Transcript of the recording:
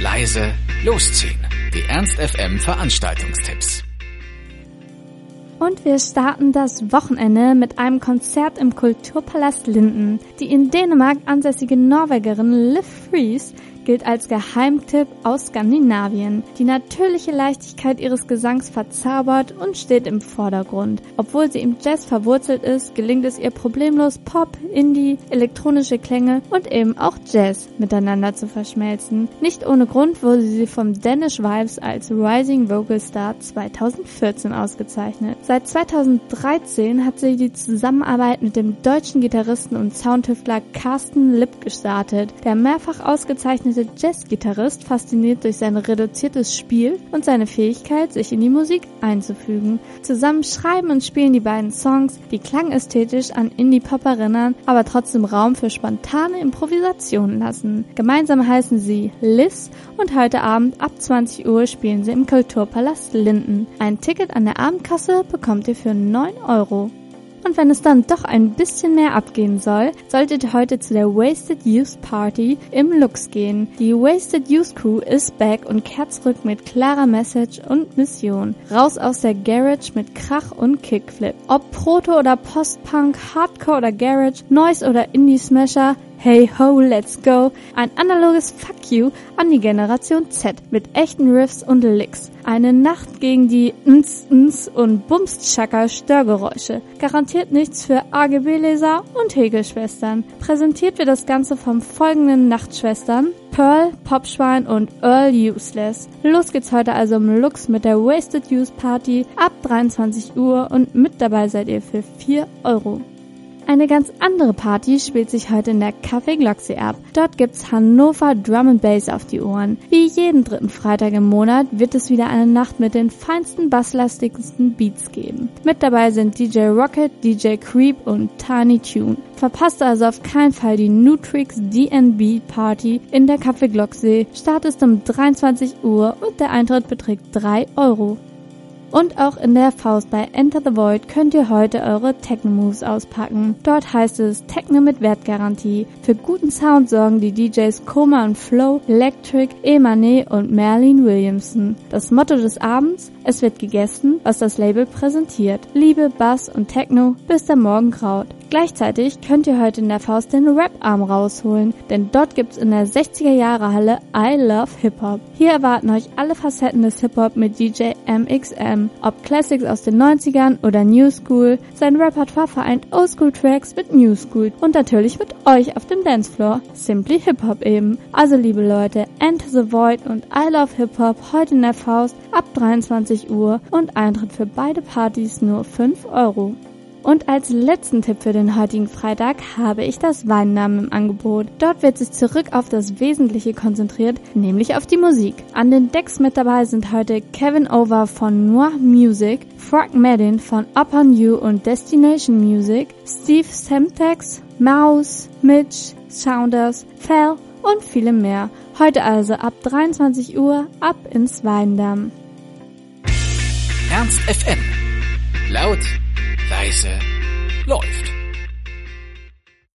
leise, losziehen. Die Ernst FM Veranstaltungstipps. Und wir starten das Wochenende mit einem Konzert im Kulturpalast Linden. Die in Dänemark ansässige Norwegerin Liv Fries gilt als Geheimtipp aus Skandinavien. Die natürliche Leichtigkeit ihres Gesangs verzaubert und steht im Vordergrund. Obwohl sie im Jazz verwurzelt ist, gelingt es ihr problemlos Pop, Indie, elektronische Klänge und eben auch Jazz miteinander zu verschmelzen. Nicht ohne Grund wurde sie vom Danish Vibes als Rising Vocal Star 2014 ausgezeichnet. Seit 2013 hat sie die Zusammenarbeit mit dem deutschen Gitarristen und Soundtüftler Carsten Lipp gestartet, der mehrfach ausgezeichnete der Jazzgitarrist fasziniert durch sein reduziertes Spiel und seine Fähigkeit, sich in die Musik einzufügen. Zusammen schreiben und spielen die beiden Songs, die klangästhetisch an Indie-Pop erinnern, aber trotzdem Raum für spontane Improvisationen lassen. Gemeinsam heißen sie Liz und heute Abend ab 20 Uhr spielen sie im Kulturpalast Linden. Ein Ticket an der Abendkasse bekommt ihr für 9 Euro. Und wenn es dann doch ein bisschen mehr abgehen soll, solltet ihr heute zu der Wasted Youth Party im Lux gehen. Die Wasted Youth Crew ist back und kehrt zurück mit klarer Message und Mission. Raus aus der Garage mit Krach und Kickflip. Ob Proto oder Postpunk, Hardcore oder Garage, Noise oder Indie Smasher, Hey ho, let's go. Ein analoges Fuck you an die Generation Z mit echten Riffs und Licks. Eine Nacht gegen die ns ns und Bumstschakka Störgeräusche. Garantiert nichts für AGB-Leser und Hegelschwestern. Präsentiert wird das Ganze vom folgenden Nachtschwestern. Pearl, Popschwein und Earl Useless. Los geht's heute also im Lux mit der Wasted Youth Party ab 23 Uhr und mit dabei seid ihr für 4 Euro. Eine ganz andere Party spielt sich heute in der Café Gloxy ab. Dort gibt's Hannover Drum and Bass auf die Ohren. Wie jeden dritten Freitag im Monat wird es wieder eine Nacht mit den feinsten, basslastigsten Beats geben. Mit dabei sind DJ Rocket, DJ Creep und Tiny Tune. Verpasst also auf keinen Fall die Nutrix DNB Party in der Café Glocksee. Start ist um 23 Uhr und der Eintritt beträgt 3 Euro. Und auch in der Faust bei Enter the Void könnt ihr heute eure Techno-Moves auspacken. Dort heißt es Techno mit Wertgarantie. Für guten Sound sorgen die DJs Koma und Flow, Electric, Emane und Merlin Williamson. Das Motto des Abends? Es wird gegessen, was das Label präsentiert. Liebe, Bass und Techno, bis der Morgen graut. Gleichzeitig könnt ihr heute in der Faust den Rap-Arm rausholen, denn dort gibt's in der 60er Jahre Halle I Love Hip Hop. Hier erwarten euch alle Facetten des Hip Hop mit DJ MXM. Ob Classics aus den 90ern oder New School, sein Repertoire vereint Oldschool Tracks mit New School und natürlich mit euch auf dem Dancefloor. Simply Hip Hop eben. Also liebe Leute, Enter the Void und I Love Hip Hop heute in der Faust ab 23 Uhr und Eintritt für beide Partys nur 5 Euro. Und als letzten Tipp für den heutigen Freitag habe ich das Weinnamen im Angebot. Dort wird sich zurück auf das Wesentliche konzentriert, nämlich auf die Musik. An den Decks mit dabei sind heute Kevin Over von Noir Music, Frog Madden von Upon You und Destination Music, Steve Semtex, Mouse, Mitch, Sounders, Fell und viele mehr. Heute also ab 23 Uhr ab ins Weindamm. Ernst FM. Laut leise läuft.